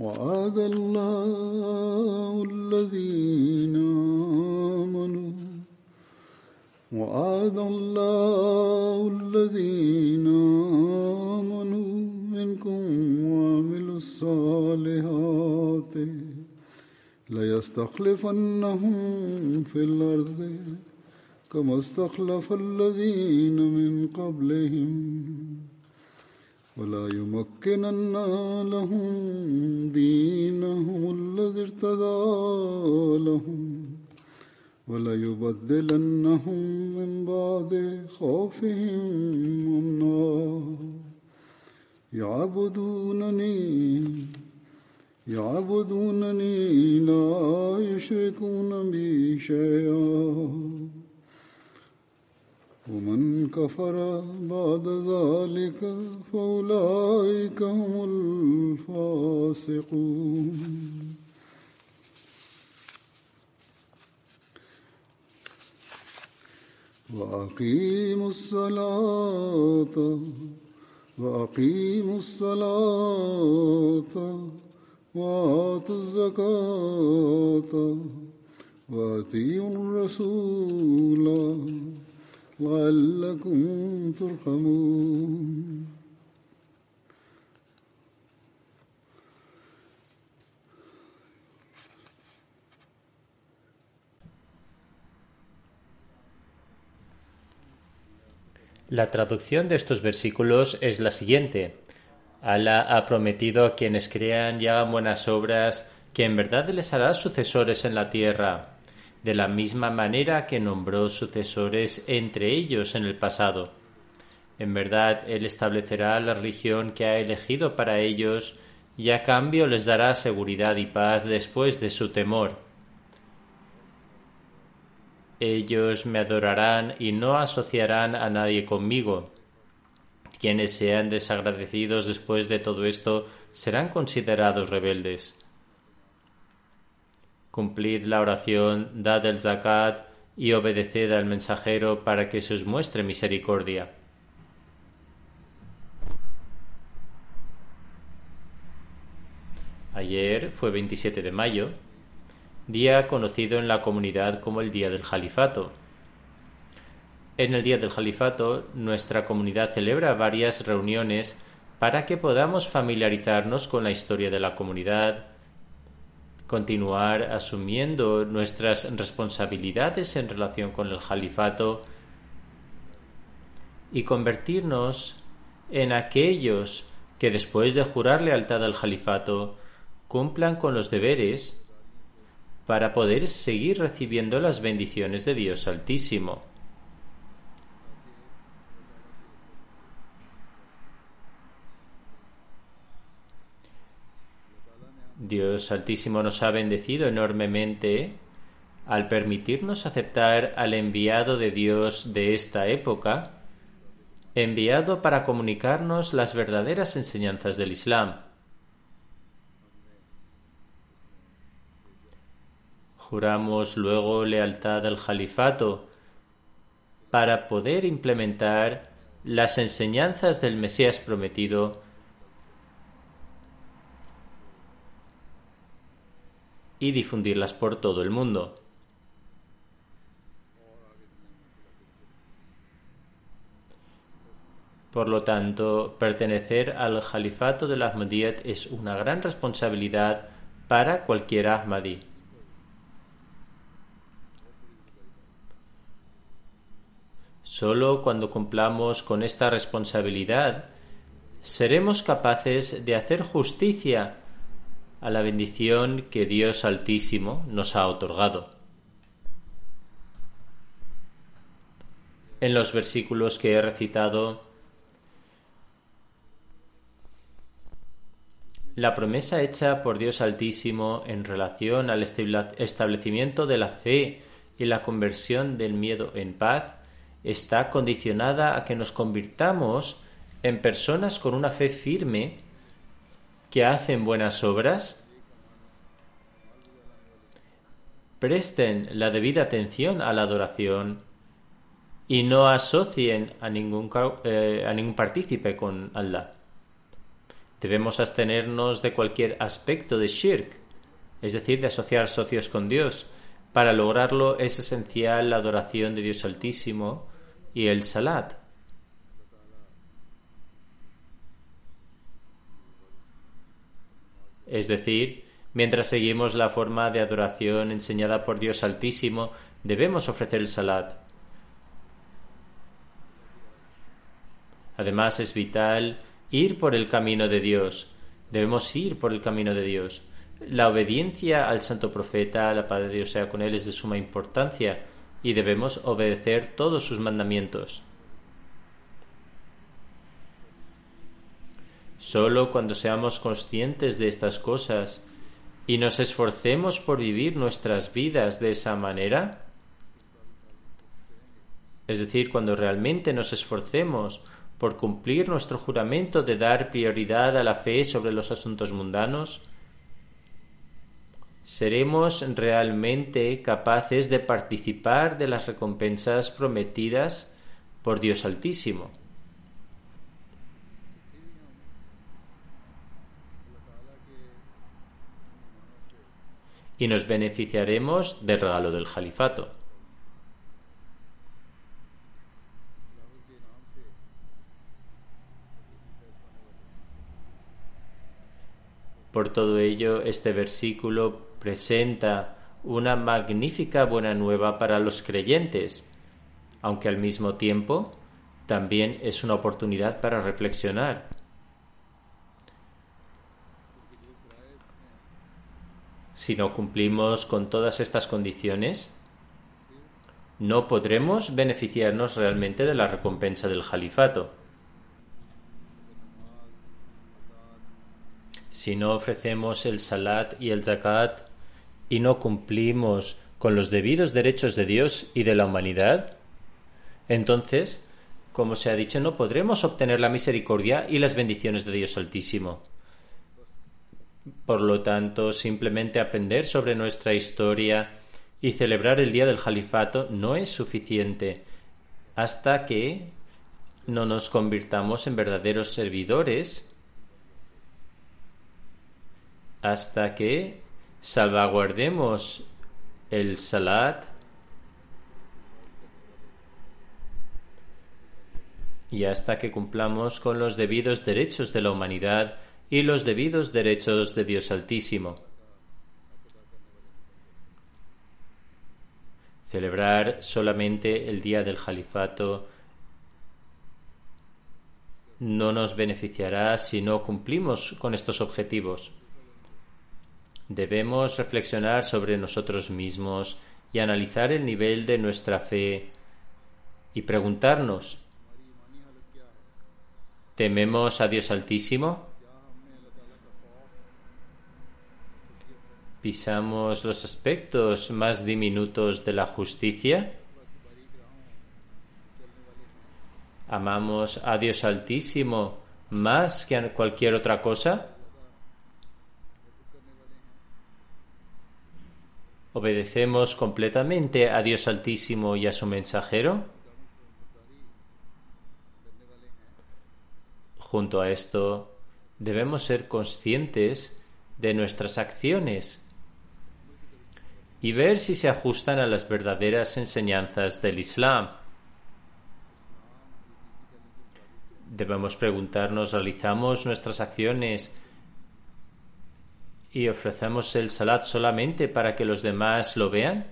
وعد الله الذين آمنوا. وعد الله الذين آمنوا منكم وعملوا الصالحات. ليستخلفنهم في الأرض كما استخلف الذين من قبلهم. ولا يمكنن لهم دينهم الذي ارتدى لهم ولا يبدلنهم من بعد خوفهم أمنا. يعبدونني يعبدونني لا يشركون بي شيئا. ومن كفر بعد ذلك فأولئك هم الفاسقون. وأقيموا الصلاة وأقيموا الصلاة وآتوا الزكاة وأطيعوا الرسول. لعلكم ترحمون La traducción de estos versículos es la siguiente. Alá ha prometido a quienes crean y hagan buenas obras que en verdad les hará sucesores en la tierra, de la misma manera que nombró sucesores entre ellos en el pasado. En verdad Él establecerá la religión que ha elegido para ellos y a cambio les dará seguridad y paz después de su temor. Ellos me adorarán y no asociarán a nadie conmigo. Quienes sean desagradecidos después de todo esto serán considerados rebeldes. Cumplid la oración, dad el zakat y obedeced al mensajero para que se os muestre misericordia. Ayer fue 27 de mayo, día conocido en la comunidad como el Día del Jalifato. En el Día del Jalifato, nuestra comunidad celebra varias reuniones para que podamos familiarizarnos con la historia de la comunidad, continuar asumiendo nuestras responsabilidades en relación con el Jalifato y convertirnos en aquellos que después de jurar lealtad al Jalifato cumplan con los deberes para poder seguir recibiendo las bendiciones de Dios Altísimo. Dios Altísimo nos ha bendecido enormemente al permitirnos aceptar al enviado de Dios de esta época, enviado para comunicarnos las verdaderas enseñanzas del Islam. Juramos luego lealtad al Jalifato para poder implementar las enseñanzas del Mesías prometido y difundirlas por todo el mundo. Por lo tanto, pertenecer al Jalifato del Ahmadiyyat es una gran responsabilidad para cualquier Ahmadi. Solo cuando cumplamos con esta responsabilidad seremos capaces de hacer justicia a la bendición que Dios Altísimo nos ha otorgado. En los versículos que he recitado, la promesa hecha por Dios Altísimo en relación al establecimiento de la fe y la conversión del miedo en paz está condicionada a que nos convirtamos en personas con una fe firme que hacen buenas obras, presten la debida atención a la adoración y no asocien a ningún, eh, a ningún partícipe con Allah. Debemos abstenernos de cualquier aspecto de shirk, es decir, de asociar socios con Dios. Para lograrlo es esencial la adoración de Dios Altísimo y el salat. Es decir, mientras seguimos la forma de adoración enseñada por Dios Altísimo, debemos ofrecer el salat. Además, es vital ir por el camino de Dios. Debemos ir por el camino de Dios. La obediencia al santo profeta, la paz de Dios sea con él, es de suma importancia y debemos obedecer todos sus mandamientos. Solo cuando seamos conscientes de estas cosas y nos esforcemos por vivir nuestras vidas de esa manera, es decir, cuando realmente nos esforcemos por cumplir nuestro juramento de dar prioridad a la fe sobre los asuntos mundanos, seremos realmente capaces de participar de las recompensas prometidas por Dios Altísimo. Y nos beneficiaremos del regalo del califato. Por todo ello, este versículo presenta una magnífica buena nueva para los creyentes, aunque al mismo tiempo también es una oportunidad para reflexionar. Si no cumplimos con todas estas condiciones, no podremos beneficiarnos realmente de la recompensa del califato. Si no ofrecemos el salat y el zakat y no cumplimos con los debidos derechos de Dios y de la humanidad, entonces, como se ha dicho, no podremos obtener la misericordia y las bendiciones de Dios Altísimo. Por lo tanto, simplemente aprender sobre nuestra historia y celebrar el día del califato no es suficiente hasta que no nos convirtamos en verdaderos servidores, hasta que salvaguardemos el salat y hasta que cumplamos con los debidos derechos de la humanidad y los debidos derechos de Dios Altísimo. Celebrar solamente el día del califato no nos beneficiará si no cumplimos con estos objetivos. Debemos reflexionar sobre nosotros mismos y analizar el nivel de nuestra fe y preguntarnos, ¿tememos a Dios Altísimo? pisamos los aspectos más diminutos de la justicia. Amamos a Dios Altísimo más que a cualquier otra cosa. Obedecemos completamente a Dios Altísimo y a su mensajero. Junto a esto, debemos ser conscientes de nuestras acciones y ver si se ajustan a las verdaderas enseñanzas del Islam. Debemos preguntarnos, ¿realizamos nuestras acciones y ofrecemos el salat solamente para que los demás lo vean?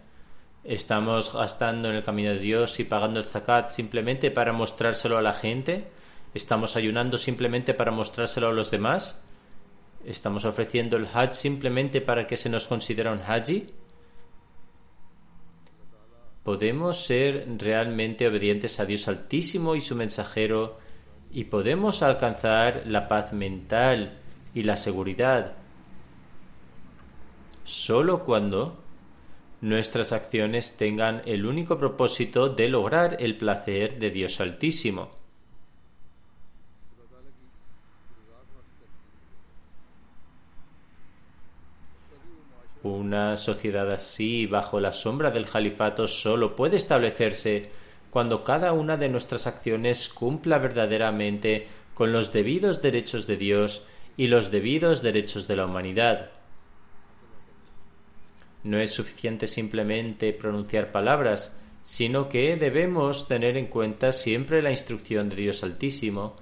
¿Estamos gastando en el camino de Dios y pagando el zakat simplemente para mostrárselo a la gente? ¿Estamos ayunando simplemente para mostrárselo a los demás? ¿Estamos ofreciendo el hajj simplemente para que se nos considere un haji? ¿Podemos ser realmente obedientes a Dios Altísimo y su mensajero y podemos alcanzar la paz mental y la seguridad solo cuando nuestras acciones tengan el único propósito de lograr el placer de Dios Altísimo. Una sociedad así, bajo la sombra del califato, solo puede establecerse cuando cada una de nuestras acciones cumpla verdaderamente con los debidos derechos de Dios y los debidos derechos de la humanidad. No es suficiente simplemente pronunciar palabras, sino que debemos tener en cuenta siempre la instrucción de Dios Altísimo,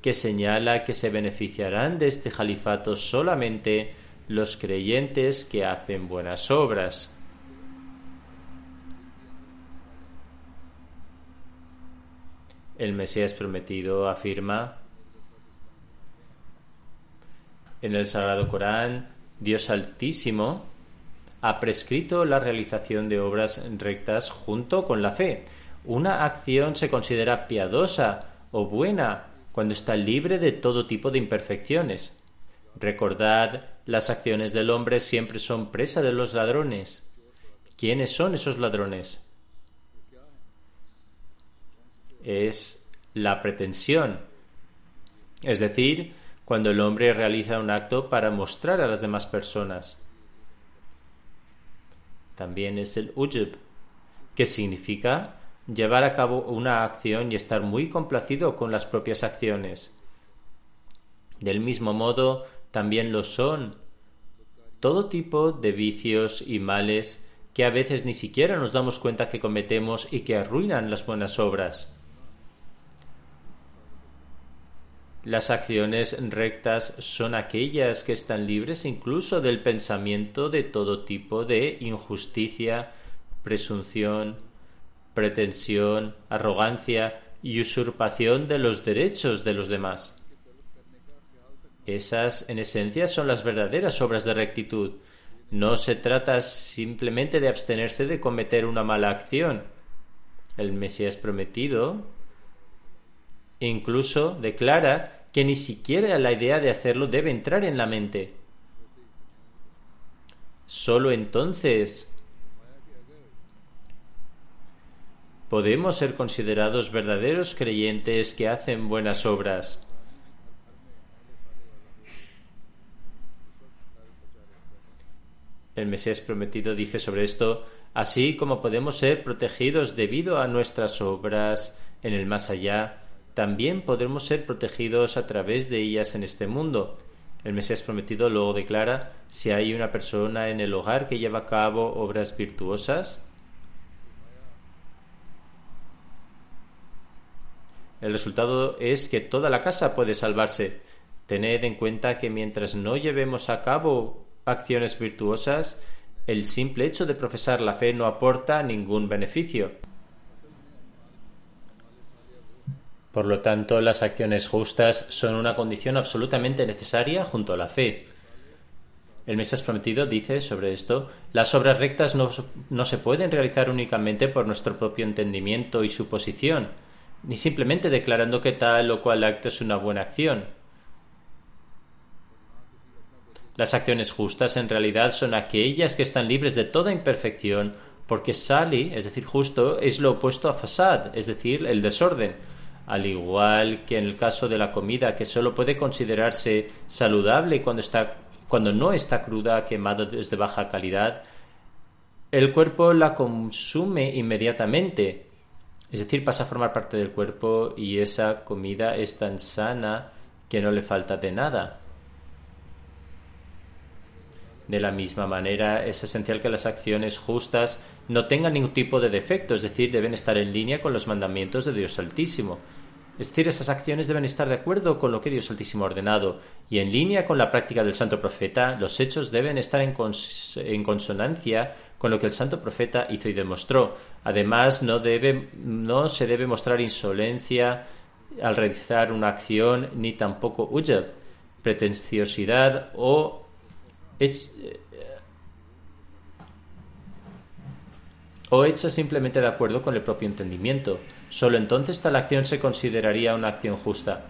que señala que se beneficiarán de este califato solamente los creyentes que hacen buenas obras. El Mesías prometido afirma en el Sagrado Corán, Dios Altísimo ha prescrito la realización de obras rectas junto con la fe. Una acción se considera piadosa o buena cuando está libre de todo tipo de imperfecciones. Recordad, las acciones del hombre siempre son presa de los ladrones. ¿Quiénes son esos ladrones? Es la pretensión. Es decir, cuando el hombre realiza un acto para mostrar a las demás personas. También es el ujub, que significa llevar a cabo una acción y estar muy complacido con las propias acciones. Del mismo modo, también lo son todo tipo de vicios y males que a veces ni siquiera nos damos cuenta que cometemos y que arruinan las buenas obras. Las acciones rectas son aquellas que están libres incluso del pensamiento de todo tipo de injusticia, presunción, pretensión, arrogancia y usurpación de los derechos de los demás. Esas, en esencia, son las verdaderas obras de rectitud. No se trata simplemente de abstenerse de cometer una mala acción. El Mesías prometido incluso declara que ni siquiera la idea de hacerlo debe entrar en la mente. Solo entonces podemos ser considerados verdaderos creyentes que hacen buenas obras. El Mesías prometido dice sobre esto, así como podemos ser protegidos debido a nuestras obras en el más allá, también podremos ser protegidos a través de ellas en este mundo. El Mesías prometido luego declara si hay una persona en el hogar que lleva a cabo obras virtuosas, el resultado es que toda la casa puede salvarse. Tened en cuenta que mientras no llevemos a cabo acciones virtuosas, el simple hecho de profesar la fe no aporta ningún beneficio. Por lo tanto, las acciones justas son una condición absolutamente necesaria junto a la fe. El Mesías prometido dice sobre esto, las obras rectas no, no, se pueden realizar únicamente por nuestro propio entendimiento y suposición, ni simplemente declarando que tal o cual acto es una buena acción. Las acciones justas en realidad son aquellas que están libres de toda imperfección, porque sali, es decir, justo, es lo opuesto a fasad, es decir, el desorden al igual que en el caso de la comida que solo puede considerarse saludable cuando, está, cuando no está cruda, quemada desde baja calidad, el cuerpo la consume inmediatamente, es decir, pasa a formar parte del cuerpo y esa comida es tan sana que no le falta de nada. De la misma manera, es esencial que las acciones justas no tengan ningún tipo de defecto, es decir, deben estar en línea con los mandamientos de Dios Altísimo. Es decir, esas acciones deben estar de acuerdo con lo que Dios Altísimo ha ordenado y en línea con la práctica del Santo Profeta, los hechos deben estar en, consonancia con lo que el Santo Profeta hizo y demostró. Además, no, debe, no se debe mostrar insolencia al realizar una acción, ni tampoco ujab, pretenciosidad o o hecha simplemente de acuerdo con el propio entendimiento. Solo entonces tal acción se consideraría una acción justa.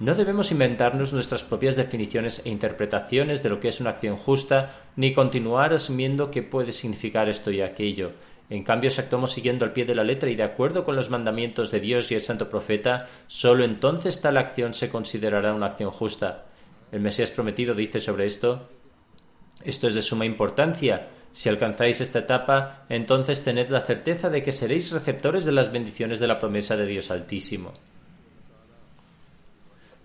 No debemos inventarnos nuestras propias definiciones e interpretaciones de lo que es una acción justa, ni continuar asumiendo que puede significar esto y aquello. En cambio, si actuamos siguiendo al pie de la letra y de acuerdo con los mandamientos de Dios y el Santo Profeta, solo entonces tal acción se considerará una acción justa. El Mesías prometido dice sobre esto esto es de suma importancia. Si alcanzáis esta etapa, entonces tened la certeza de que seréis receptores de las bendiciones de la promesa de Dios Altísimo.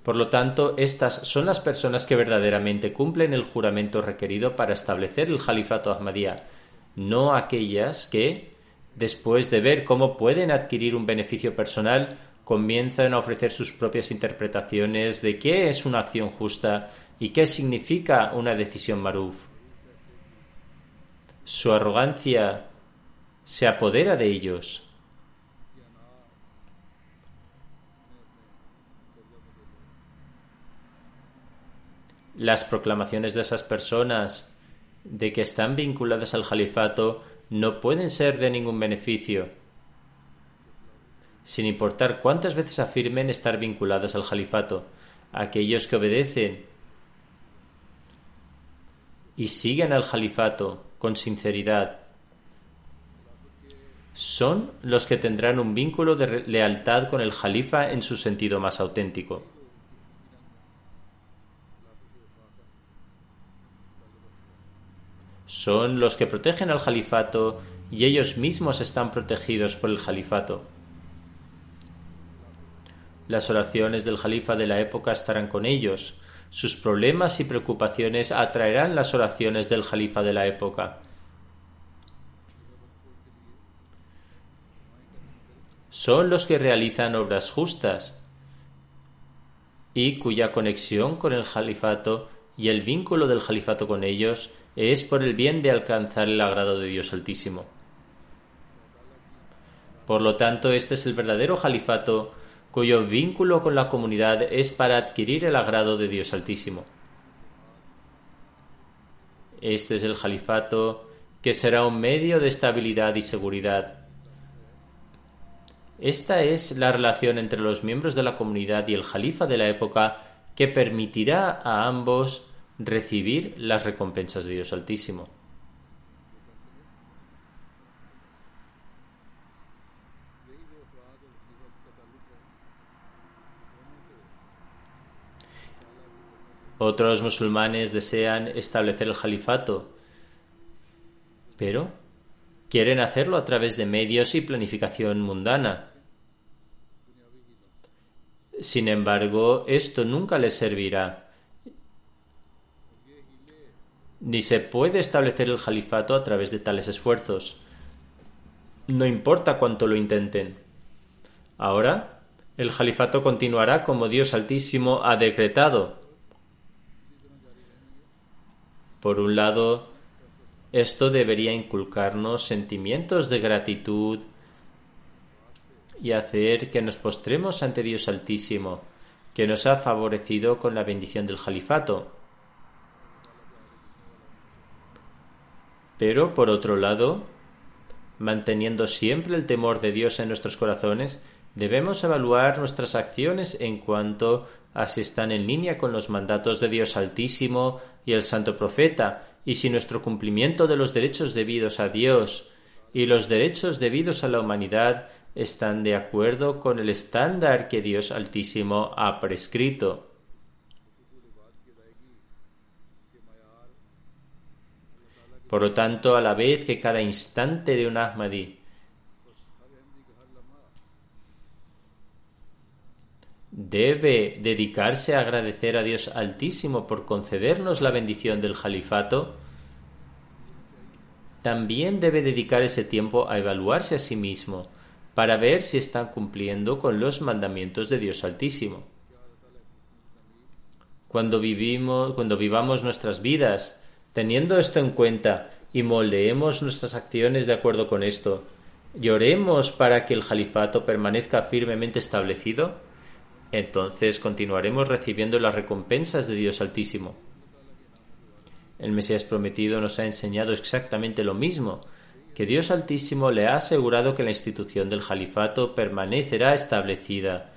Por lo tanto, estas son las personas que verdaderamente cumplen el juramento requerido para establecer el Jalifato Ahmadiyya, no aquellas que, después de ver cómo pueden adquirir un beneficio personal, comienzan a ofrecer sus propias interpretaciones de qué es una acción justa ¿Y qué significa una decisión maruf? Su arrogancia se apodera de ellos. Las proclamaciones de esas personas de que están vinculadas al califato no pueden ser de ningún beneficio, sin importar cuántas veces afirmen estar vinculadas al califato. Aquellos que obedecen y siguen al califato con sinceridad son los que tendrán un vínculo de lealtad con el califa en su sentido más auténtico. Son los que protegen al califato y ellos mismos están protegidos por el califato. Las oraciones del califa de la época estarán con ellos, sus problemas y preocupaciones atraerán las oraciones del Jalifa de la época. Son los que realizan obras justas y cuya conexión con el Jalifato y el vínculo del Jalifato con ellos es por el bien de alcanzar el agrado de Dios Altísimo. Por lo tanto, este es el verdadero Jalifato cuyo vínculo con la comunidad es para adquirir el agrado de Dios Altísimo. Este es el califato que será un medio de estabilidad y seguridad. Esta es la relación entre los miembros de la comunidad y el califa de la época que permitirá a ambos recibir las recompensas de Dios Altísimo. Otros musulmanes desean establecer el califato, pero quieren hacerlo a través de medios y planificación mundana. Sin embargo, esto nunca les servirá. Ni se puede establecer el califato a través de tales esfuerzos. No importa cuánto lo intenten. Ahora, el califato continuará como Dios Altísimo ha decretado por un lado, esto debería inculcarnos sentimientos de gratitud y hacer que nos postremos ante Dios Altísimo, que nos ha favorecido con la bendición del califato. Pero, por otro lado, manteniendo siempre el temor de Dios en nuestros corazones, debemos evaluar nuestras acciones en cuanto a si están en línea con los mandatos de Dios Altísimo y el Santo Profeta, y si nuestro cumplimiento de los derechos debidos a Dios y los derechos debidos a la humanidad están de acuerdo con el estándar que Dios Altísimo ha prescrito. Por lo tanto, a la vez que cada instante de un Ahmadi debe dedicarse a agradecer a Dios Altísimo por concedernos la bendición del califato, también debe dedicar ese tiempo a evaluarse a sí mismo para ver si está cumpliendo con los mandamientos de Dios Altísimo. Cuando vivimos, cuando vivamos nuestras vidas teniendo esto en cuenta y moldeemos nuestras acciones de acuerdo con esto, lloremos para que el califato permanezca firmemente establecido, entonces continuaremos recibiendo las recompensas de Dios Altísimo. El Mesías prometido nos ha enseñado exactamente lo mismo, que Dios Altísimo le ha asegurado que la institución del califato permanecerá establecida,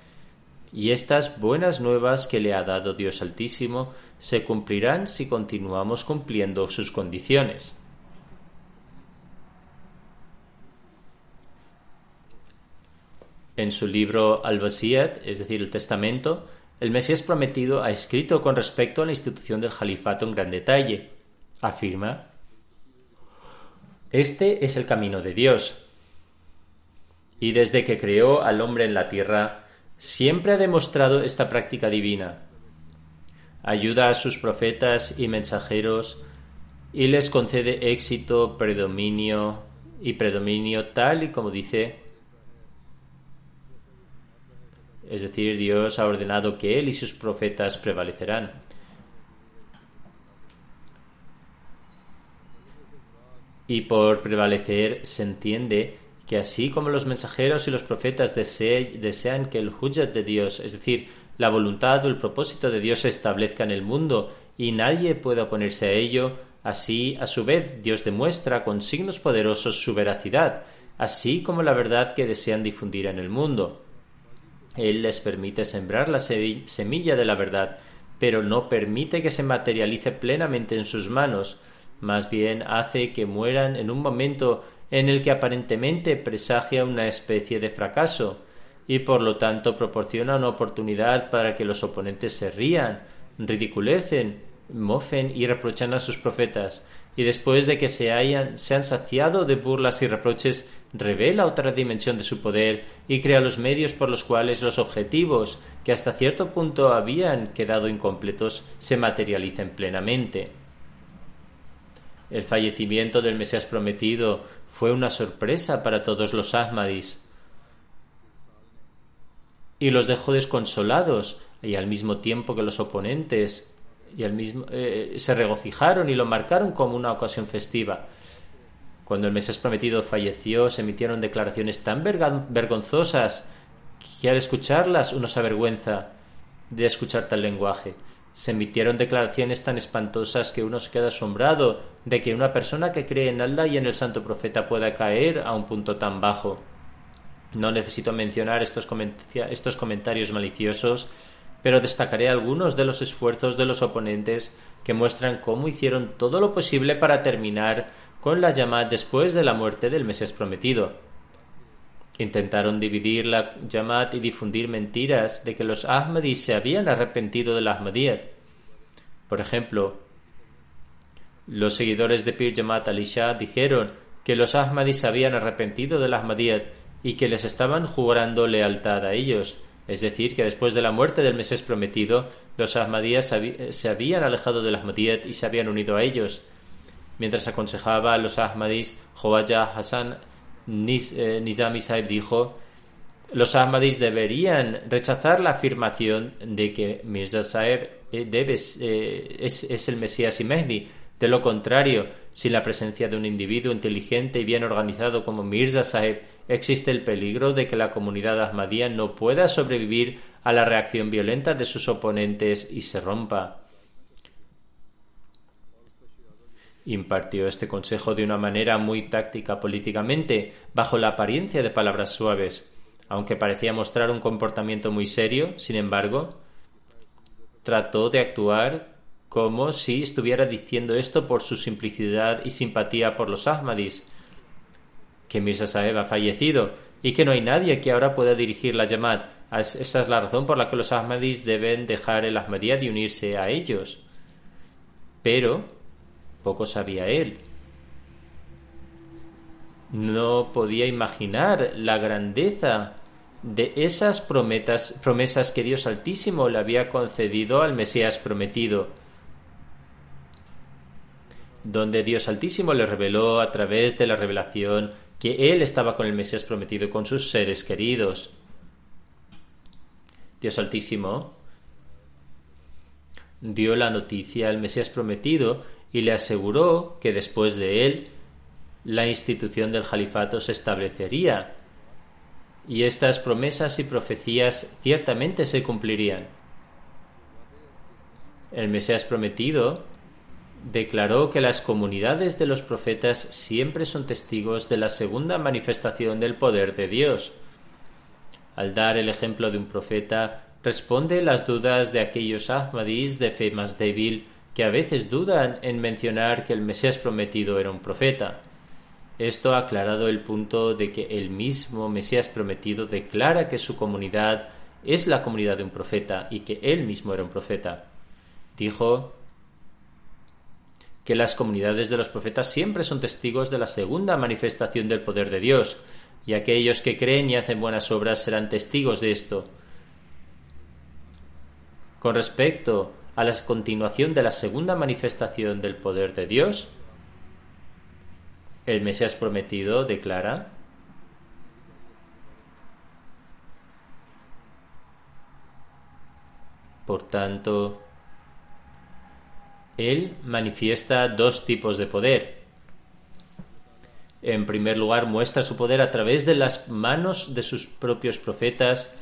y estas buenas nuevas que le ha dado Dios Altísimo se cumplirán si continuamos cumpliendo sus condiciones. En su libro Al-Basiyat, es decir, el Testamento, el Mesías prometido ha escrito con respecto a la institución del califato en gran detalle. Afirma, Este es el camino de Dios. Y desde que creó al hombre en la tierra, siempre ha demostrado esta práctica divina. Ayuda a sus profetas y mensajeros y les concede éxito, predominio y predominio tal y como dice es decir, Dios ha ordenado que Él y sus profetas prevalecerán. Y por prevalecer se entiende que así como los mensajeros y los profetas desean que el hujjat de Dios, es decir, la voluntad o el propósito de Dios se establezca en el mundo y nadie pueda oponerse a ello, así a su vez Dios demuestra con signos poderosos su veracidad, así como la verdad que desean difundir en el mundo. Él les permite sembrar la semilla de la verdad, pero no permite que se materialice plenamente en sus manos, más bien hace que mueran en un momento en el que aparentemente presagia una especie de fracaso, y por lo tanto proporciona una oportunidad para que los oponentes se rían, ridiculecen, mofen y reprochan a sus profetas, y después de que se hayan se han saciado de burlas y reproches, revela otra dimensión de su poder y crea los medios por los cuales los objetivos, que hasta cierto punto habían quedado incompletos, se materialicen plenamente. El fallecimiento del Mesías prometido fue una sorpresa para todos los Ahmadis y los dejó desconsolados y al mismo tiempo que los oponentes y al mismo, eh, se regocijaron y lo marcaron como una ocasión festiva. Cuando el Mesías prometido falleció, se emitieron declaraciones tan vergonzosas que al escucharlas uno se avergüenza de escuchar tal lenguaje. Se emitieron declaraciones tan espantosas que uno se queda asombrado de que una persona que cree en Allah y en el santo profeta pueda caer a un punto tan bajo. No necesito mencionar estos, estos comentarios maliciosos, pero destacaré algunos de los esfuerzos de los oponentes que muestran cómo hicieron todo lo posible para terminar con la llamada después de la muerte del Mesías prometido. Intentaron dividir la Yamat y difundir mentiras de que los Ahmadis se habían arrepentido del Ahmadiyyat. Por ejemplo, los seguidores de Pir Yamat Ali Shah dijeron que los Ahmadis se habían arrepentido del Ahmadiyyat y que les estaban jurando lealtad a ellos, es decir, que después de la muerte del Mesías prometido, los Ahmadíes se habían alejado del Ahmadiyyat y se habían unido a ellos. Mientras aconsejaba a los Ahmadis, Joaya Hassan eh, Nizami Saib dijo, los Ahmadis deberían rechazar la afirmación de que Mirza Saeb eh, eh, es, el Mesías y Mehdi. De lo contrario, sin la presencia de un individuo inteligente y bien organizado como Mirza Saeb, existe el peligro de que la comunidad ahmadía no pueda sobrevivir a la reacción violenta de sus oponentes y se rompa. Impartió este consejo de una manera muy táctica políticamente, bajo la apariencia de palabras suaves. Aunque parecía mostrar un comportamiento muy serio, sin embargo, trató de actuar como si estuviera diciendo esto por su simplicidad y simpatía por los Ahmadis, que Mirza Saheb ha fallecido y que no hay nadie que ahora pueda dirigir la Yamad. Esa es la razón por la que los Ahmadis deben dejar el Ahmadiyya y unirse a ellos. Pero poco sabía él. No podía imaginar la grandeza de esas promesas que Dios Altísimo le había concedido al Mesías prometido, donde Dios Altísimo le reveló a través de la revelación que Él estaba con el Mesías prometido, con sus seres queridos. Dios Altísimo dio la noticia al Mesías prometido y le aseguró que después de él la institución del califato se establecería y estas promesas y profecías ciertamente se cumplirían. El Mesías prometido declaró que las comunidades de los profetas siempre son testigos de la segunda manifestación del poder de Dios. Al dar el ejemplo de un profeta, responde las dudas de aquellos Ahmadis de fe más débil que a veces dudan en mencionar que el Mesías prometido era un profeta. Esto ha aclarado el punto de que el mismo Mesías prometido declara que su comunidad es la comunidad de un profeta y que él mismo era un profeta. Dijo que las comunidades de los profetas siempre son testigos de la segunda manifestación del poder de Dios, y aquellos que creen y hacen buenas obras serán testigos de esto. Con respecto a la continuación de la segunda manifestación del poder de Dios, el Mesías prometido declara Por tanto, Él manifiesta dos tipos de poder. En primer lugar, muestra su poder a través de las manos de sus propios profetas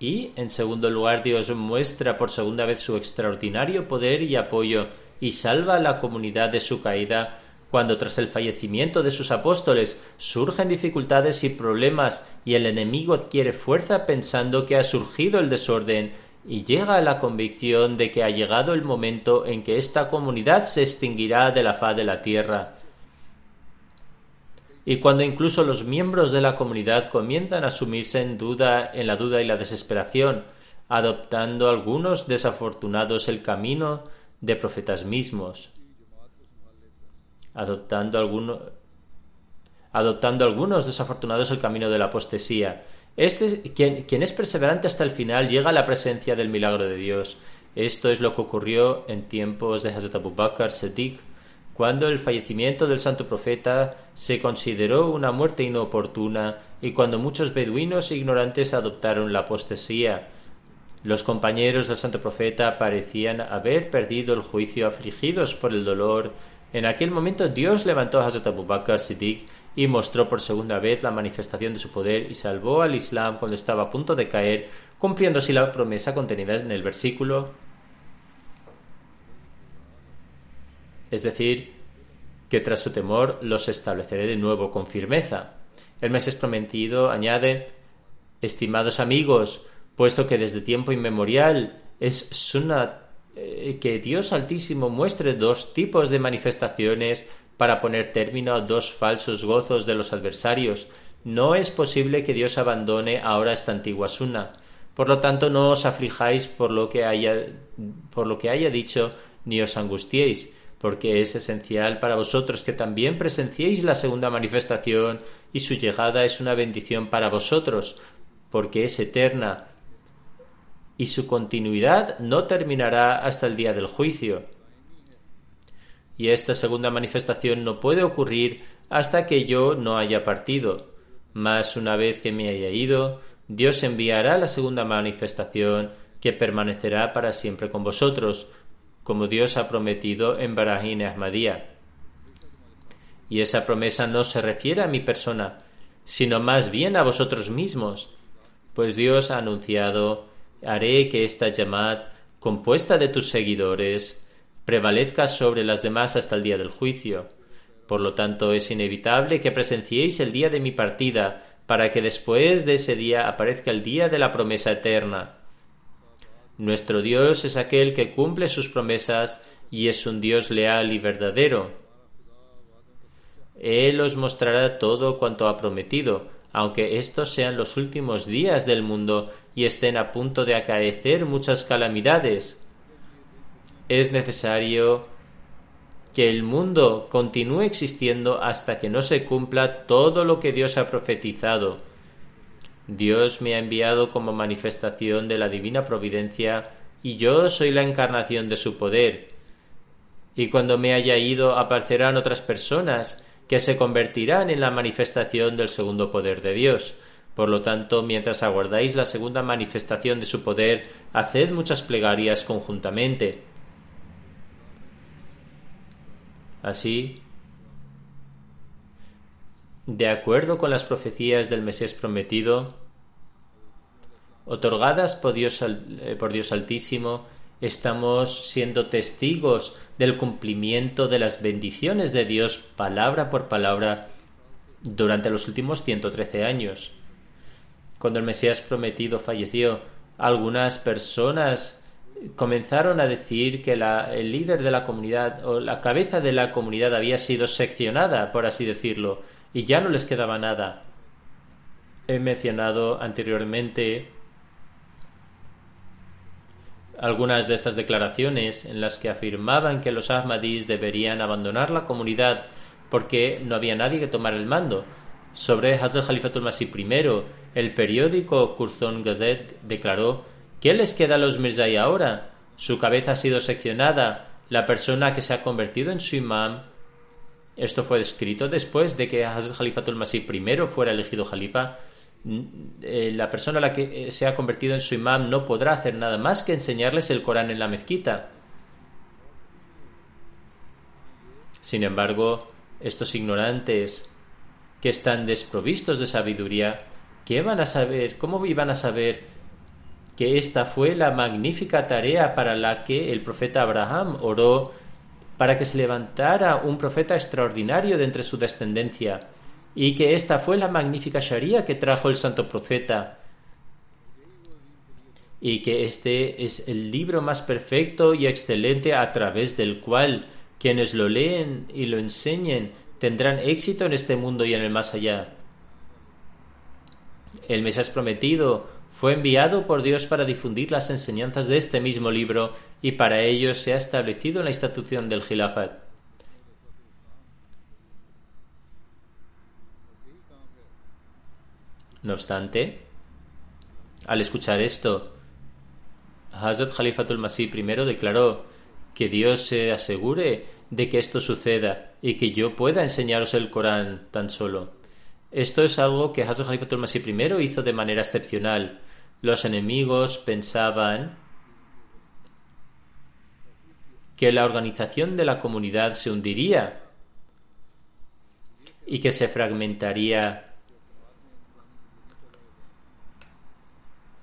y, en segundo lugar, Dios muestra por segunda vez su extraordinario poder y apoyo y salva a la comunidad de su caída cuando tras el fallecimiento de sus apóstoles surgen dificultades y problemas y el enemigo adquiere fuerza pensando que ha surgido el desorden y llega a la convicción de que ha llegado el momento en que esta comunidad se extinguirá de la faz de la tierra y cuando incluso los miembros de la comunidad comienzan a sumirse en duda, en la duda y la desesperación, adoptando algunos desafortunados el camino de profetas mismos, adoptando algunos adoptando algunos desafortunados el camino de la apostasía. Este, quien, quien es perseverante hasta el final llega a la presencia del milagro de Dios. Esto es lo que ocurrió en tiempos de Hazrat Abu Bakr Siddiq cuando el fallecimiento del santo profeta se consideró una muerte inoportuna y cuando muchos beduinos ignorantes adoptaron la apostasía. Los compañeros del santo profeta parecían haber perdido el juicio afligidos por el dolor. En aquel momento Dios levantó a Hazrat Abu Bakr Siddiq y mostró por segunda vez la manifestación de su poder y salvó al Islam cuando estaba a punto de caer, cumpliendo así la promesa contenida en el versículo es decir, que tras su temor los estableceré de nuevo con firmeza. El Mesías prometido añade Estimados amigos, puesto que desde tiempo inmemorial es suna eh, que Dios Altísimo muestre dos tipos de manifestaciones para poner término a dos falsos gozos de los adversarios, no es posible que Dios abandone ahora esta antigua suna. Por lo tanto, no os aflijáis por lo que haya, por lo que haya dicho, ni os angustiéis, porque es esencial para vosotros que también presenciéis la segunda manifestación y su llegada es una bendición para vosotros, porque es eterna y su continuidad no terminará hasta el día del juicio. Y esta segunda manifestación no puede ocurrir hasta que yo no haya partido. Mas una vez que me haya ido, Dios enviará la segunda manifestación que permanecerá para siempre con vosotros, como Dios ha prometido en Barajin Ahmadía. Y esa promesa no se refiere a mi persona, sino más bien a vosotros mismos, pues Dios ha anunciado haré que esta llamad, compuesta de tus seguidores, prevalezca sobre las demás hasta el día del juicio. Por lo tanto, es inevitable que presenciéis el día de mi partida, para que después de ese día aparezca el día de la promesa eterna. Nuestro Dios es aquel que cumple sus promesas y es un Dios leal y verdadero. Él os mostrará todo cuanto ha prometido, aunque estos sean los últimos días del mundo y estén a punto de acaecer muchas calamidades. Es necesario que el mundo continúe existiendo hasta que no se cumpla todo lo que Dios ha profetizado Dios me ha enviado como manifestación de la divina providencia y yo soy la encarnación de su poder. Y cuando me haya ido aparecerán otras personas que se convertirán en la manifestación del segundo poder de Dios. Por lo tanto, mientras aguardáis la segunda manifestación de su poder, haced muchas plegarias conjuntamente. Así, de acuerdo con las profecías del Mesías prometido, otorgadas por Dios, eh, por Dios Altísimo, estamos siendo testigos del cumplimiento de las bendiciones de Dios palabra por palabra durante los últimos 113 años. Cuando el Mesías prometido falleció, algunas personas comenzaron a decir que el líder de la comunidad o la cabeza de la comunidad había sido seccionada, por así decirlo, y ya no les quedaba nada. He mencionado anteriormente algunas de estas declaraciones en las que afirmaban que los Ahmadis deberían abandonar la comunidad porque no había nadie que tomara el mando. Sobre Hazrat Khalifatul Masih I, el periódico Curzon Gazette declaró ¿Qué les queda a los Mirzai ahora? Su cabeza ha sido seccionada, la persona que se ha convertido en su imam esto fue escrito después de que Hazrat Khalifatul Masih primero fuera elegido Khalifa. Eh, la persona a la que eh, se ha convertido en su imam no podrá hacer nada más que enseñarles el Corán en la mezquita. Sin embargo, estos ignorantes que están desprovistos de sabiduría, ¿qué van a saber? ¿Cómo iban a saber que esta fue la magnífica tarea para la que el profeta Abraham oró para que se levantara un profeta extraordinario de entre su descendencia, y que esta fue la magnífica Sharia que trajo el santo profeta, y que este es el libro más perfecto y excelente a través del cual quienes lo leen y lo enseñen tendrán éxito en este mundo y en el más allá. El Mesías prometido fue enviado por Dios para difundir las enseñanzas de este mismo libro y para ello se ha establecido la institución del Khilafat. No obstante, al escuchar esto, Hazrat Khalifatul Masih primero declaró que Dios se asegure de que esto suceda y que yo pueda enseñaros el Corán tan solo. Esto es algo que Hazrat Khalifatul Masih I hizo de manera excepcional. Los enemigos pensaban que la organización de la comunidad se hundiría y que se fragmentaría.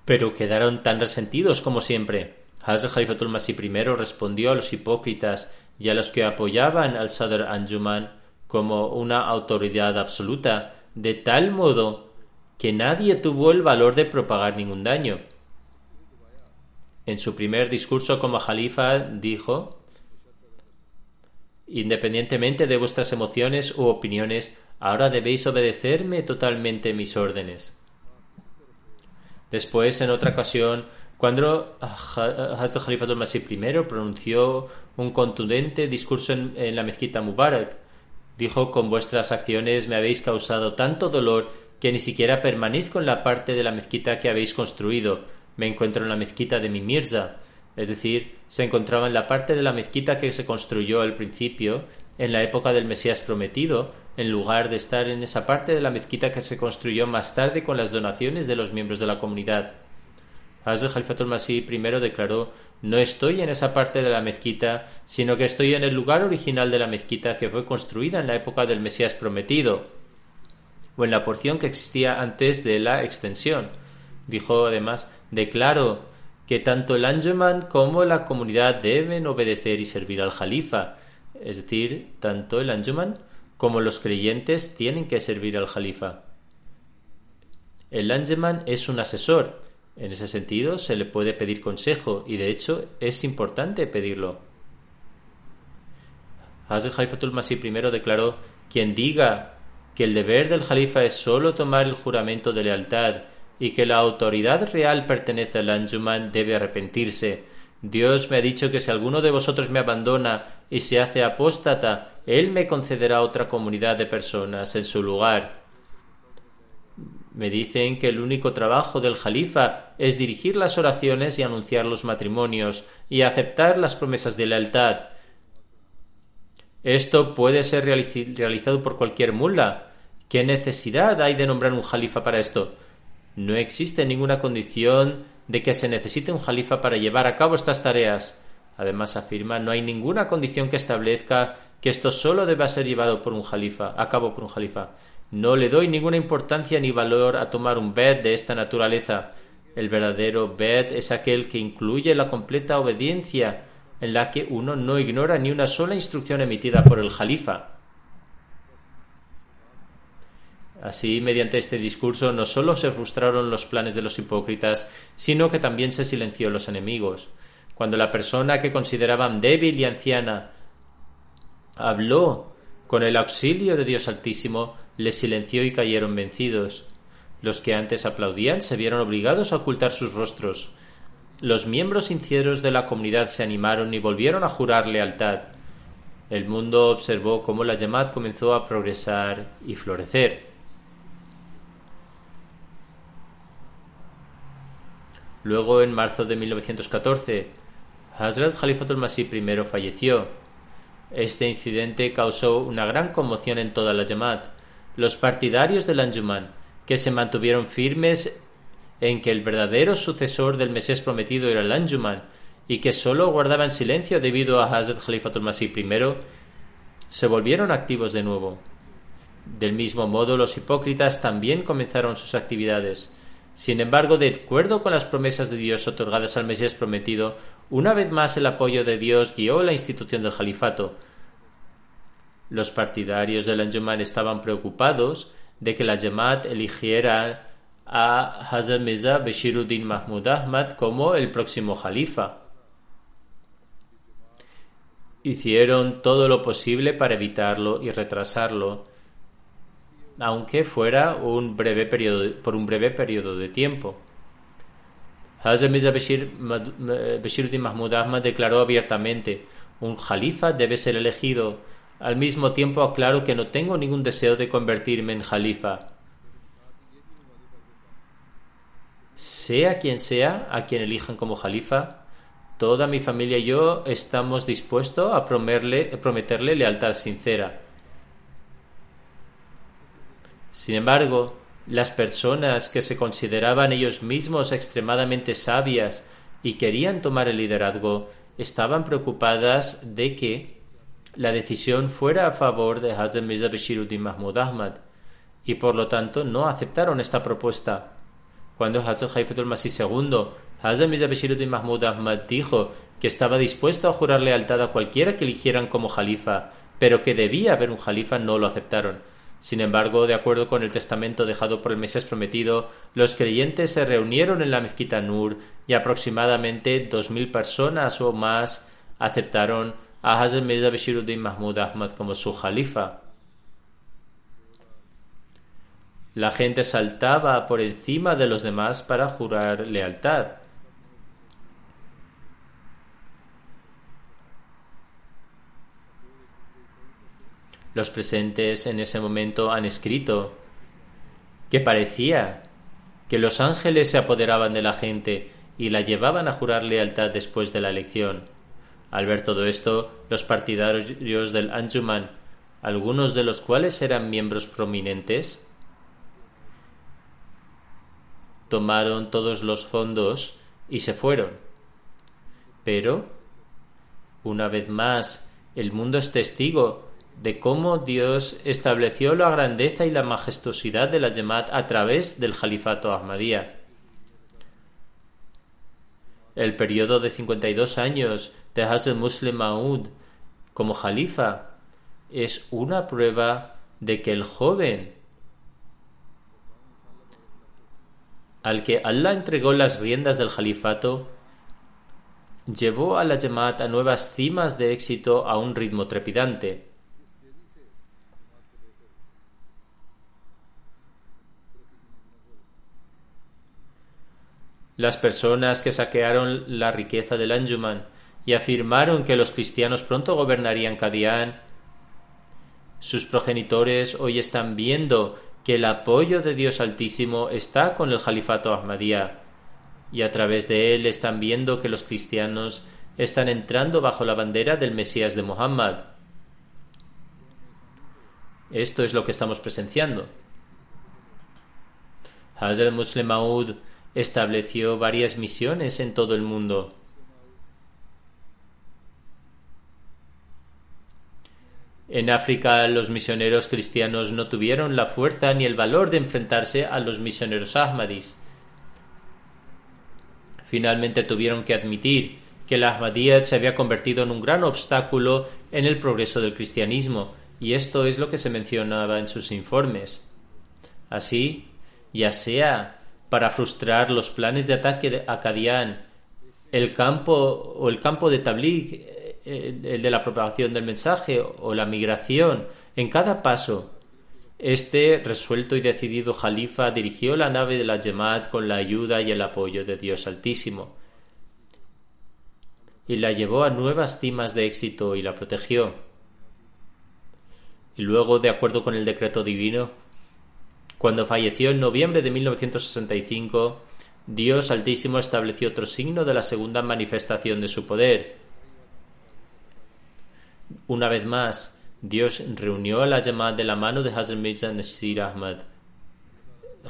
Pero quedaron tan resentidos como siempre. Hazrat Khalifatul Masih I respondió a los hipócritas y a los que apoyaban al Sadr Anjuman como una autoridad absoluta de tal modo que nadie tuvo el valor de propagar ningún daño. En su primer discurso como Jalifa dijo Independientemente de vuestras emociones u opiniones, ahora debéis obedecerme totalmente mis órdenes. Después, en otra ocasión, cuando Hazrat Khalifa Masih I pronunció un contundente discurso en, en la mezquita Mubarak, Dijo, con vuestras acciones me habéis causado tanto dolor que ni siquiera permanezco en la parte de la mezquita que habéis construido. Me encuentro en la mezquita de mi Mirza. Es decir, se encontraba en la parte de la mezquita que se construyó al principio, en la época del Mesías prometido, en lugar de estar en esa parte de la mezquita que se construyó más tarde con las donaciones de los miembros de la comunidad. Hazrat Khalifatul Masih primero declaró no estoy en esa parte de la mezquita, sino que estoy en el lugar original de la mezquita que fue construida en la época del Mesías prometido, o en la porción que existía antes de la extensión. Dijo además, declaro que tanto el Anjuman como la comunidad deben obedecer y servir al Jalifa, es decir, tanto el Anjuman como los creyentes tienen que servir al Jalifa. El Anjuman es un asesor, en ese sentido, se le puede pedir consejo y de hecho es importante pedirlo. Hazrat Khalifatul Masih primero declaró: Quien diga que el deber del Jalifa es solo tomar el juramento de lealtad y que la autoridad real pertenece al Anjuman debe arrepentirse. Dios me ha dicho que si alguno de vosotros me abandona y se hace apóstata, Él me concederá otra comunidad de personas en su lugar Me dicen que el único trabajo del Jalifa es dirigir las oraciones y anunciar los matrimonios y aceptar las promesas de lealtad. Esto puede ser realizado por cualquier mullah. ¿Qué necesidad hay de nombrar un Jalifa para esto? No existe ninguna condición de que se necesite un Jalifa para llevar a cabo estas tareas. Además afirma no hay ninguna condición que establezca que esto solo deba ser llevado por un Jalifa, a cabo por un Jalifa. No le doy ninguna importancia ni valor a tomar un bet de esta naturaleza. El verdadero bet es aquel que incluye la completa obediencia, en la que uno no ignora ni una sola instrucción emitida por el Jalifa. Así, mediante este discurso, no solo se frustraron los planes de los hipócritas, sino que también se silenció los enemigos. Cuando la persona que consideraban débil y anciana habló con el auxilio de Dios Altísimo, les silenció y cayeron vencidos. Los que antes aplaudían se vieron obligados a ocultar sus rostros. Los miembros sinceros de la comunidad se animaron y volvieron a jurar lealtad. El mundo observó cómo la Yamat comenzó a progresar y florecer. Luego, en marzo de 1914, Hazrat Khalifatul Masih I falleció. Este incidente causó una gran conmoción en toda la Yamat. Los partidarios del Anjuman, que se mantuvieron firmes en que el verdadero sucesor del Mesías prometido era el Anjuman y que solo guardaban silencio debido a Hazrat Khalifatul Masih I, se volvieron activos de nuevo. Del mismo modo, los hipócritas también comenzaron sus actividades. Sin embargo, de acuerdo con las promesas de Dios otorgadas al Mesías prometido, una vez más el apoyo de Dios guió la institución del califato. Los partidarios del Anjuman estaban preocupados de que la Jamaat eligiera a Hazrat Mirza Bashiruddin Mahmud Ahmad como el próximo califa. Hicieron todo lo posible para evitarlo y retrasarlo, aunque fuera un breve por un breve periodo de tiempo. Hazrat Mirza Bashiruddin Mahmud Ahmad declaró abiertamente: Un jalifa debe ser elegido. Al mismo tiempo aclaro que no tengo ningún deseo de convertirme en jalifa. Sea quien sea a quien elijan como jalifa, toda mi familia y yo estamos dispuestos a prometerle lealtad sincera. Sin embargo, las personas que se consideraban ellos mismos extremadamente sabias y querían tomar el liderazgo estaban preocupadas de que la decisión fuera a favor de Hazrat Mirza Bashiruddin Mahmud Ahmad y por lo tanto no aceptaron esta propuesta. Cuando Hazrat Haifatul Masih II, Hazrat Mirza Bashiruddin Mahmud Ahmad dijo que estaba dispuesto a jurar lealtad a cualquiera que eligieran como jalifa, pero que debía haber un jalifa, no lo aceptaron. Sin embargo, de acuerdo con el testamento dejado por el Mesías prometido, los creyentes se reunieron en la mezquita Nur y aproximadamente dos mil personas o más aceptaron a Hazrat Mirza Bashiruddin Mahmud Ahmad como su jalifa. La gente saltaba por encima de los demás para jurar lealtad. Los presentes en ese momento han escrito que parecía que los ángeles se apoderaban de la gente y la llevaban a jurar lealtad después de la elección. Al ver todo esto, los partidarios del Anjuman, algunos de los cuales eran miembros prominentes, tomaron todos los fondos y se fueron. Pero, una vez más, el mundo es testigo de cómo Dios estableció la grandeza y la majestuosidad de la Yemat a través del Jalifato Ahmadía. El periodo de 52 años de Hazrat Muslim Maud como Jalifa es una prueba de que el joven al que Allah entregó las riendas del Jalifato llevó a la Jamaat a nuevas cimas de éxito a un ritmo trepidante. Las personas que saquearon la riqueza del Anjuman y afirmaron que los cristianos pronto gobernarían Kadian, sus progenitores hoy están viendo que el apoyo de Dios Altísimo está con el Califato Ahmadiyya y a través de él están viendo que los cristianos están entrando bajo la bandera del Mesías de Muhammad. Esto es lo que estamos presenciando. Hazrat Muslim estableció varias misiones en todo el mundo. En África los misioneros cristianos no tuvieron la fuerza ni el valor de enfrentarse a los misioneros ahmadis. Finalmente tuvieron que admitir que la Ahmadiyya se había convertido en un gran obstáculo en el progreso del cristianismo, y esto es lo que se mencionaba en sus informes. Así, ya sea para frustrar los planes de ataque de Acadián, el campo o el campo de Tabligh, eh, el de la propagación del mensaje o la migración, en cada paso este resuelto y decidido jalifa dirigió la nave de la Jemaat con la ayuda y el apoyo de Dios Altísimo y la llevó a nuevas cimas de éxito y la protegió. Y luego, de acuerdo con el decreto divino, cuando falleció en noviembre de 1965, Dios Altísimo estableció otro signo de la segunda manifestación de su poder. Una vez más, Dios reunió a la llamada de la mano de Hazrat Mirza Nasir Ahmad,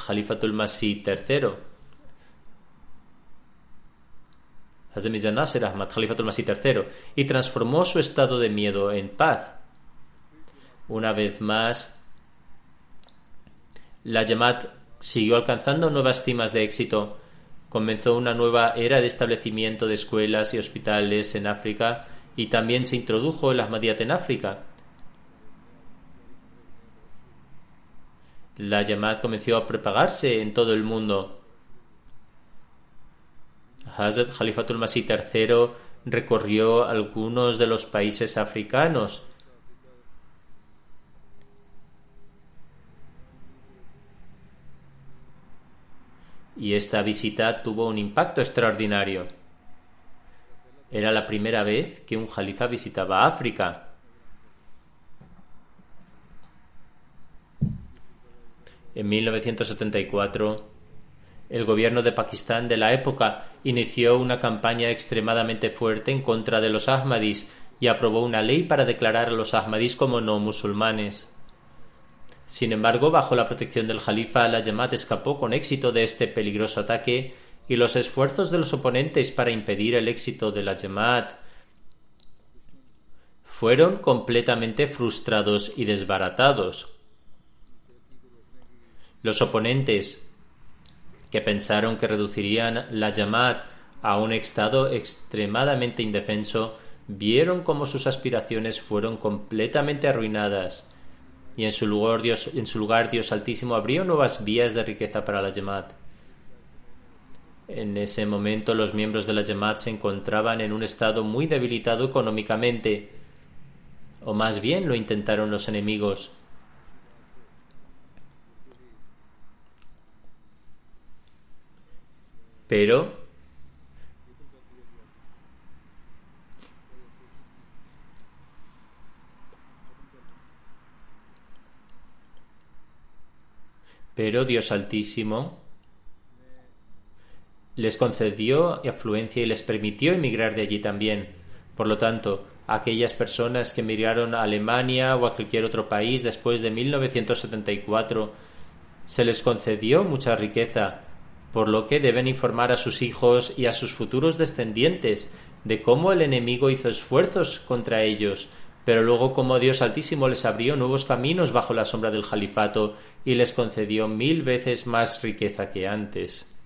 Khalifatul Masih III. Hazrat Nasir Ahmad, Masih III, y transformó su estado de miedo en paz. Una vez más, la Yamat siguió alcanzando nuevas cimas de éxito. Comenzó una nueva era de establecimiento de escuelas y hospitales en África y también se introdujo el Ahmadiyyat en África. La llamada comenzó a propagarse en todo el mundo. Hazrat Khalifatul Masih III recorrió algunos de los países africanos. Y esta visita tuvo un impacto extraordinario. Era la primera vez que un califa visitaba África. En 1974, el gobierno de Pakistán de la época inició una campaña extremadamente fuerte en contra de los Ahmadis y aprobó una ley para declarar a los Ahmadis como no musulmanes. Sin embargo, bajo la protección del Jalifa, la Yamat escapó con éxito de este peligroso ataque y los esfuerzos de los oponentes para impedir el éxito de la Yamat fueron completamente frustrados y desbaratados. Los oponentes, que pensaron que reducirían la Yamat a un estado extremadamente indefenso, vieron cómo sus aspiraciones fueron completamente arruinadas y en su lugar Dios, en su lugar Dios Altísimo abrió nuevas vías de riqueza para la Yamat. En ese momento los miembros de la Yamat se encontraban en un estado muy debilitado económicamente, o más bien lo intentaron los enemigos, Pero pero Dios Altísimo les concedió afluencia y les permitió emigrar de allí también. Por lo tanto, aquellas personas que emigraron a Alemania o a cualquier otro país después de 1974 se les concedió mucha riqueza por lo que deben informar a sus hijos y a sus futuros descendientes de cómo el enemigo hizo esfuerzos contra ellos, pero luego cómo Dios Altísimo les abrió nuevos caminos bajo la sombra del califato y les concedió mil veces más riqueza que antes.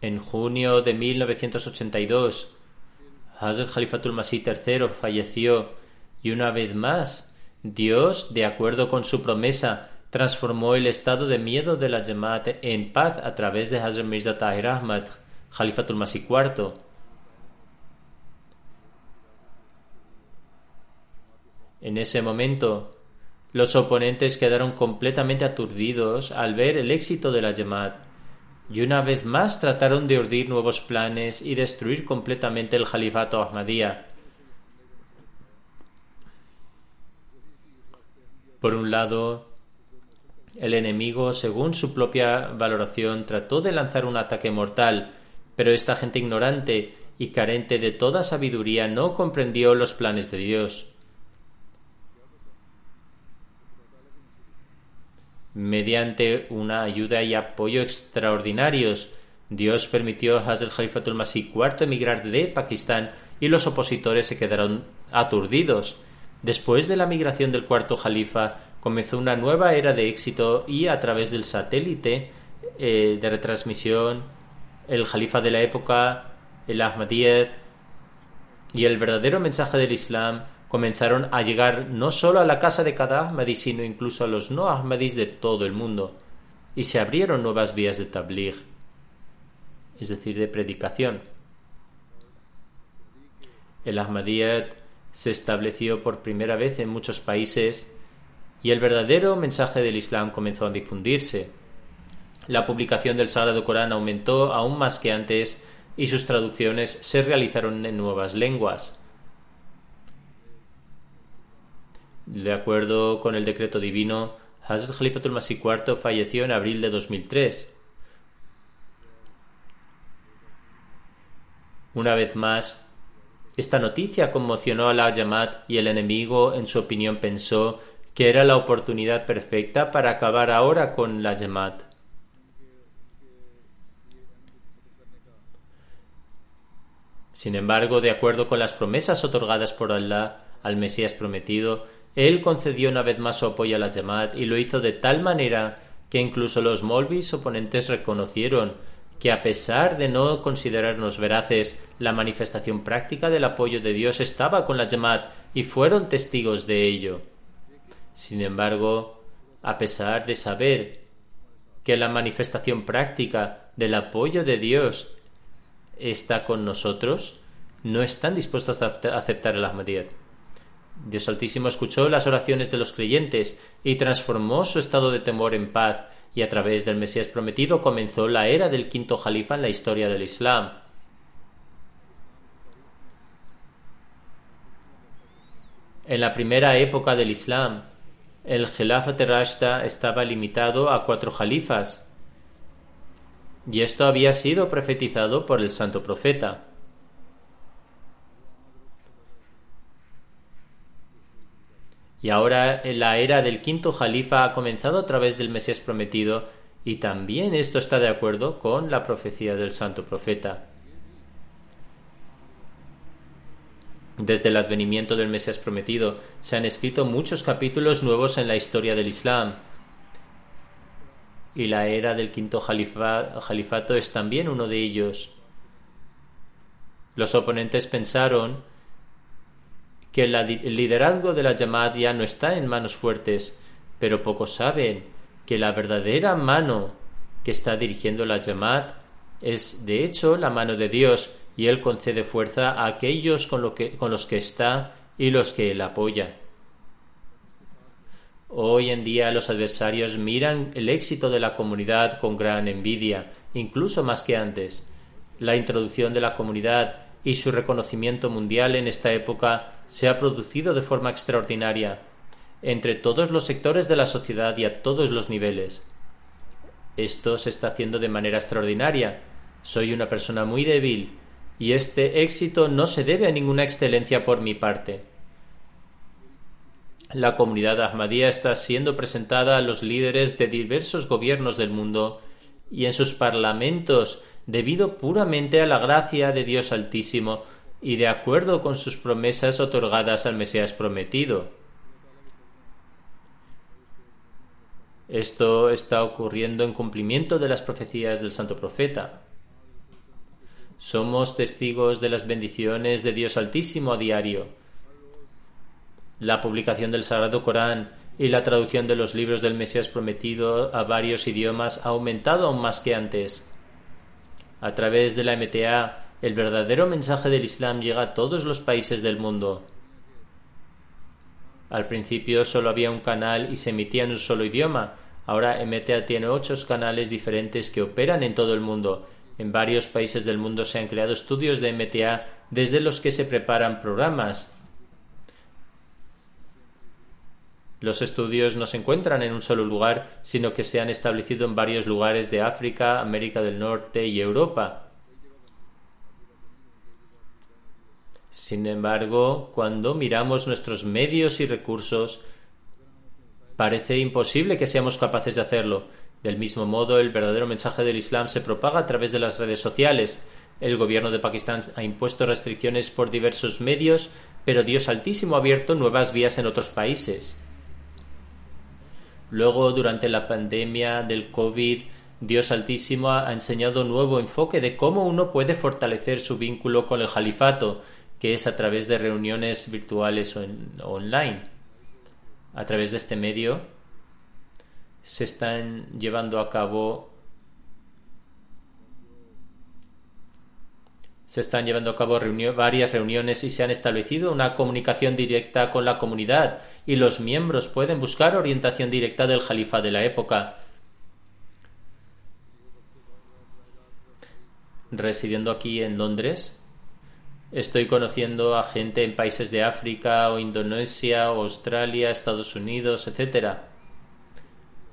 En junio de 1982, Hazrat Khalifatul Masih III falleció y una vez más Dios, de acuerdo con su promesa, transformó el estado de miedo de la Jamaat en paz a través de Hazrat Mirza Tahir Ahmad, Jalifatul Masih IV, En ese momento, los oponentes quedaron completamente aturdidos al ver el éxito de la Yemad, y una vez más trataron de urdir nuevos planes y destruir completamente el Jalifato Ahmadía. Por un lado, el enemigo, según su propia valoración, trató de lanzar un ataque mortal pero esta gente ignorante y carente de toda sabiduría no comprendió los planes de Dios. Mediante una ayuda y apoyo extraordinarios, Dios permitió a Hazrat Khalifatul Masih IV emigrar de Pakistán y los opositores se quedaron aturdidos. Después de la migración del cuarto Jalifa, comenzó una nueva era de éxito y a través del satélite eh, de retransmisión, el Jalifa de la época, el Ahmadiyyat y el verdadero mensaje del Islam comenzaron a llegar no solo a la casa de cada Ahmadi, sino incluso a los no Ahmadis de todo el mundo. Y se abrieron nuevas vías de tabligh, es decir, de predicación. El Ahmadiyyat se estableció por primera vez en muchos países y el verdadero mensaje del Islam comenzó a difundirse. La publicación del Sagrado Corán aumentó aún más que antes y sus traducciones se realizaron en nuevas lenguas. De acuerdo con el decreto divino, Hazrat Khalifatul Masih IV falleció en abril de 2003. Una vez más, esta noticia conmocionó a la Jamaat y el enemigo, en su opinión, pensó que era la oportunidad perfecta para acabar ahora con la Jamaat. Sin embargo, de acuerdo con las promesas otorgadas por Allah al Mesías prometido, él concedió una vez más su apoyo a la Jamaat y lo hizo de tal manera que incluso los Molvis oponentes reconocieron que a pesar de no considerarnos veraces, la manifestación práctica del apoyo de Dios estaba con la Jamaat y fueron testigos de ello. Sin embargo, a pesar de saber que la manifestación práctica del apoyo de Dios está con nosotros, no están dispuestos a aceptar el Ahmadiyyat. Dios Altísimo escuchó las oraciones de los creyentes y transformó su estado de temor en paz, y a través del Mesías prometido comenzó la era del quinto Jalifa en la historia del Islam. En la primera época del Islam, el Khilafat Rashta estaba limitado a cuatro jalifas, y esto había sido profetizado por el santo profeta. Y ahora la era del quinto jalifa ha comenzado a través del Mesías prometido y también esto está de acuerdo con la profecía del santo profeta. Desde el advenimiento del Mesías prometido se han escrito muchos capítulos nuevos en la historia del Islam. Y la era del quinto jalifato es también uno de ellos. Los oponentes pensaron que el liderazgo de la Jamaat ya no está en manos fuertes, pero pocos saben que la verdadera mano que está dirigiendo la Jamaat es de hecho la mano de Dios y Él concede fuerza a aquellos con, con los que está y los que Él apoya. Hoy en día los adversarios miran el éxito de la comunidad con gran envidia, incluso más que antes. La introducción de la comunidad y su reconocimiento mundial en esta época se ha producido de forma extraordinaria entre todos los sectores de la sociedad y a todos los niveles. Esto se está haciendo de manera extraordinaria. Soy una persona muy débil y este éxito no se debe a ninguna excelencia por mi parte. La comunidad Ahmadía está siendo presentada a los líderes de diversos gobiernos del mundo y en sus parlamentos debido puramente a la gracia de Dios Altísimo y de acuerdo con sus promesas otorgadas al Mesías prometido. Esto está ocurriendo en cumplimiento de las profecías del Santo Profeta. Somos testigos de las bendiciones de Dios Altísimo a diario. La publicación del Sagrado Corán y la traducción de los libros del Mesías prometido a varios idiomas ha aumentado aún más que antes. A través de la MTA, el verdadero mensaje del Islam llega a todos los países del mundo. Al principio solo había un canal y se emitía en un solo idioma. Ahora MTA tiene ocho canales diferentes que operan en todo el mundo. En varios países del mundo se han creado estudios de MTA desde los que se preparan programas. Los estudios no se encuentran en un solo lugar, sino que se han establecido en varios lugares de África, América del Norte y Europa. Sin embargo, cuando miramos nuestros medios y recursos, parece imposible que seamos capaces de hacerlo. Del mismo modo, el verdadero mensaje del Islam se propaga a través de las redes sociales. El gobierno de Pakistán ha impuesto restricciones por diversos medios, pero Dios Altísimo ha abierto nuevas vías en otros países. Luego, durante la pandemia del COVID, Dios Altísimo ha enseñado un nuevo enfoque de cómo uno puede fortalecer su vínculo con el califato, que es a través de reuniones virtuales o online. A través de este medio se están llevando a cabo se están llevando a cabo varias reuniones y se han establecido una comunicación directa con la comunidad y los miembros pueden buscar orientación directa del Jalifa de la época. Residiendo aquí en Londres, estoy conociendo a gente en países de África o Indonesia o Australia, Estados Unidos, etc.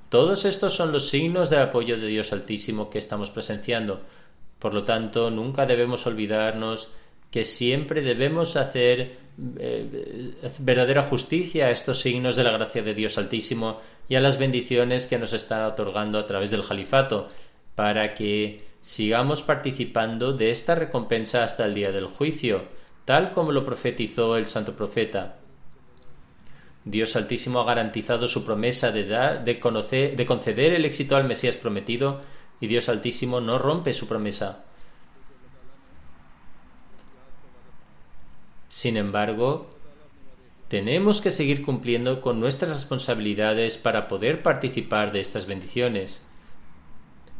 Todos estos son los signos de apoyo de Dios Altísimo que estamos presenciando. Por lo tanto, nunca debemos olvidarnos que siempre debemos hacer eh, verdadera justicia a estos signos de la gracia de Dios Altísimo y a las bendiciones que nos está otorgando a través del califato, para que sigamos participando de esta recompensa hasta el día del juicio, tal como lo profetizó el santo profeta. Dios Altísimo ha garantizado su promesa de, dar, de, conocer, de conceder el éxito al Mesías prometido y Dios Altísimo no rompe su promesa. Sin embargo, tenemos que seguir cumpliendo con nuestras responsabilidades para poder participar de estas bendiciones.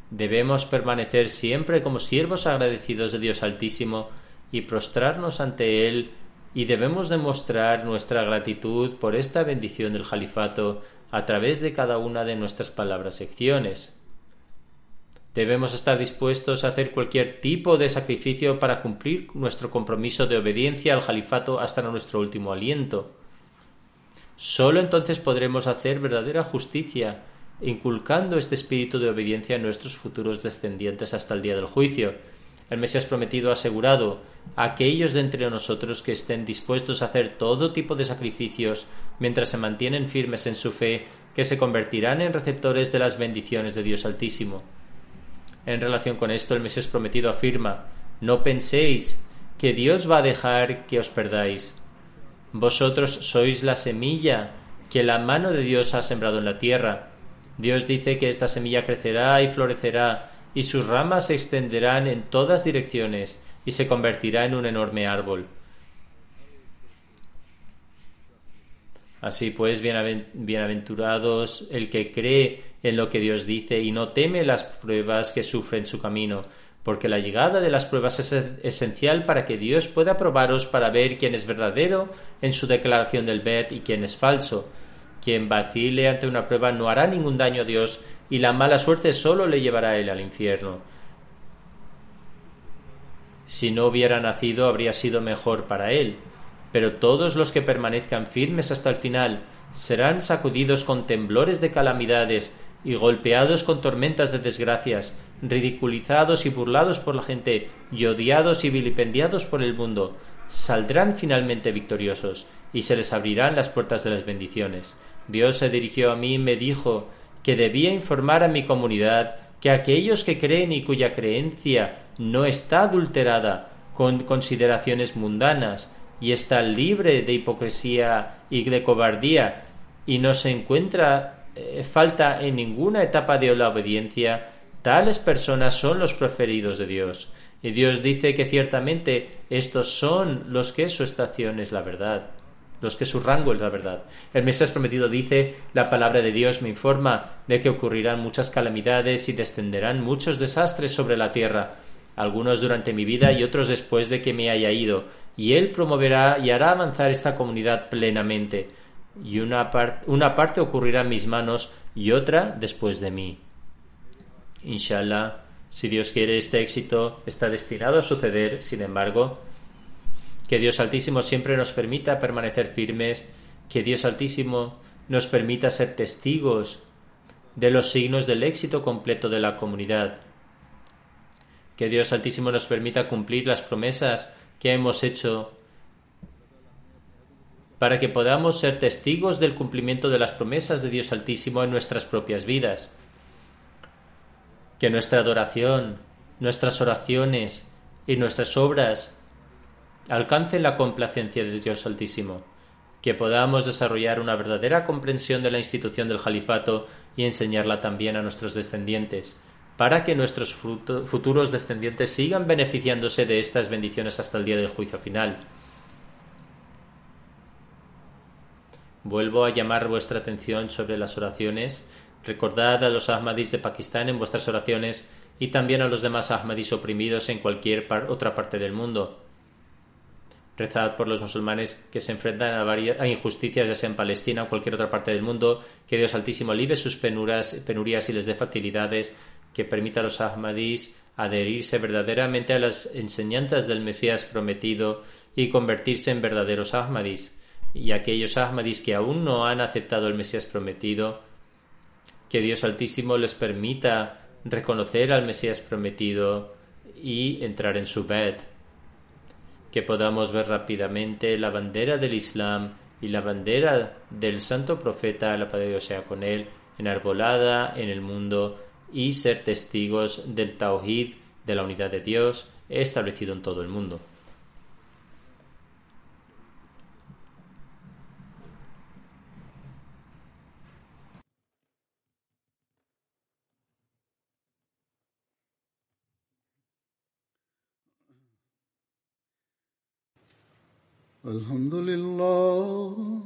Debemos permanecer siempre como siervos agradecidos de Dios Altísimo y prostrarnos ante Él y debemos demostrar nuestra gratitud por esta bendición del califato a través de cada una de nuestras palabras y acciones. Debemos estar dispuestos a hacer cualquier tipo de sacrificio para cumplir nuestro compromiso de obediencia al califato hasta nuestro último aliento. Solo entonces podremos hacer verdadera justicia, inculcando este espíritu de obediencia a nuestros futuros descendientes hasta el día del juicio. El Mesías prometido ha asegurado a aquellos de entre nosotros que estén dispuestos a hacer todo tipo de sacrificios mientras se mantienen firmes en su fe, que se convertirán en receptores de las bendiciones de Dios Altísimo. En relación con esto, el Mesías prometido afirma, no penséis que Dios va a dejar que os perdáis. Vosotros sois la semilla que la mano de Dios ha sembrado en la tierra. Dios dice que esta semilla crecerá y florecerá, y sus ramas se extenderán en todas direcciones, y se convertirá en un enorme árbol. Así pues, bienaventurados el que cree en lo que Dios dice y no teme las pruebas que sufre en su camino, porque la llegada de las pruebas es esencial para que Dios pueda probaros para ver quién es verdadero en su declaración del Bet y quién es falso. Quien vacile ante una prueba no hará ningún daño a Dios y la mala suerte solo le llevará a él al infierno. Si no hubiera nacido habría sido mejor para él, pero todos los que permanezcan firmes hasta el final serán sacudidos con temblores de calamidades y golpeados con tormentas de desgracias, ridiculizados y burlados por la gente, y odiados y vilipendiados por el mundo, saldrán finalmente victoriosos, y se les abrirán las puertas de las bendiciones. Dios se dirigió a mí y me dijo que debía informar a mi comunidad que aquellos que creen y cuya creencia no está adulterada con consideraciones mundanas, y está libre de hipocresía y de cobardía y no se encuentra eh, falta en ninguna etapa de la obediencia, tales personas son los preferidos de Dios. Y Dios dice que ciertamente estos son los que su estación es la verdad, los que su rango es la verdad. El Mesías prometido dice, la palabra de Dios me informa de que ocurrirán muchas calamidades y descenderán muchos desastres sobre la tierra, algunos durante mi vida y otros después de que me haya ido, y Él promoverá y hará avanzar esta comunidad plenamente, y una, una parte ocurrirá en mis manos y otra después de mí. Inshallah, si Dios quiere, este éxito está destinado a suceder, sin embargo, que Dios Altísimo siempre nos permita permanecer firmes, que Dios Altísimo nos permita ser testigos de los signos del éxito completo de la comunidad. Que Dios Altísimo nos permita cumplir las promesas que hemos hecho para que podamos ser testigos del cumplimiento de las promesas de Dios Altísimo en nuestras propias vidas. Que nuestra adoración, nuestras oraciones y nuestras obras alcancen la complacencia de Dios Altísimo, que podamos desarrollar una verdadera comprensión de la institución del califato y enseñarla también a nuestros descendientes, para que nuestros futuros descendientes sigan beneficiándose de estas bendiciones hasta el día del juicio final. Vuelvo a llamar vuestra atención sobre las oraciones. Recordad a los Ahmadis de Pakistán en vuestras oraciones y también a los demás Ahmadis oprimidos en cualquier otra parte del mundo. Rezad por los musulmanes que se enfrentan a, injusticias, ya sea en Palestina o cualquier otra parte del mundo, que Dios Altísimo alivie sus penurias y les dé facilidades, que permita a los Ahmadis adherirse verdaderamente a las enseñanzas del Mesías prometido y convertirse en verdaderos Ahmadis. Y aquellos Ahmadis que aún no han aceptado el Mesías prometido, que Dios Altísimo les permita reconocer al Mesías prometido y entrar en su bed que podamos ver rápidamente la bandera del Islam y la bandera del santo profeta, la paz Dios sea con él, enarbolada en el mundo y ser testigos del Tawhid, de la unidad de Dios, establecido en todo el mundo. الحمد لله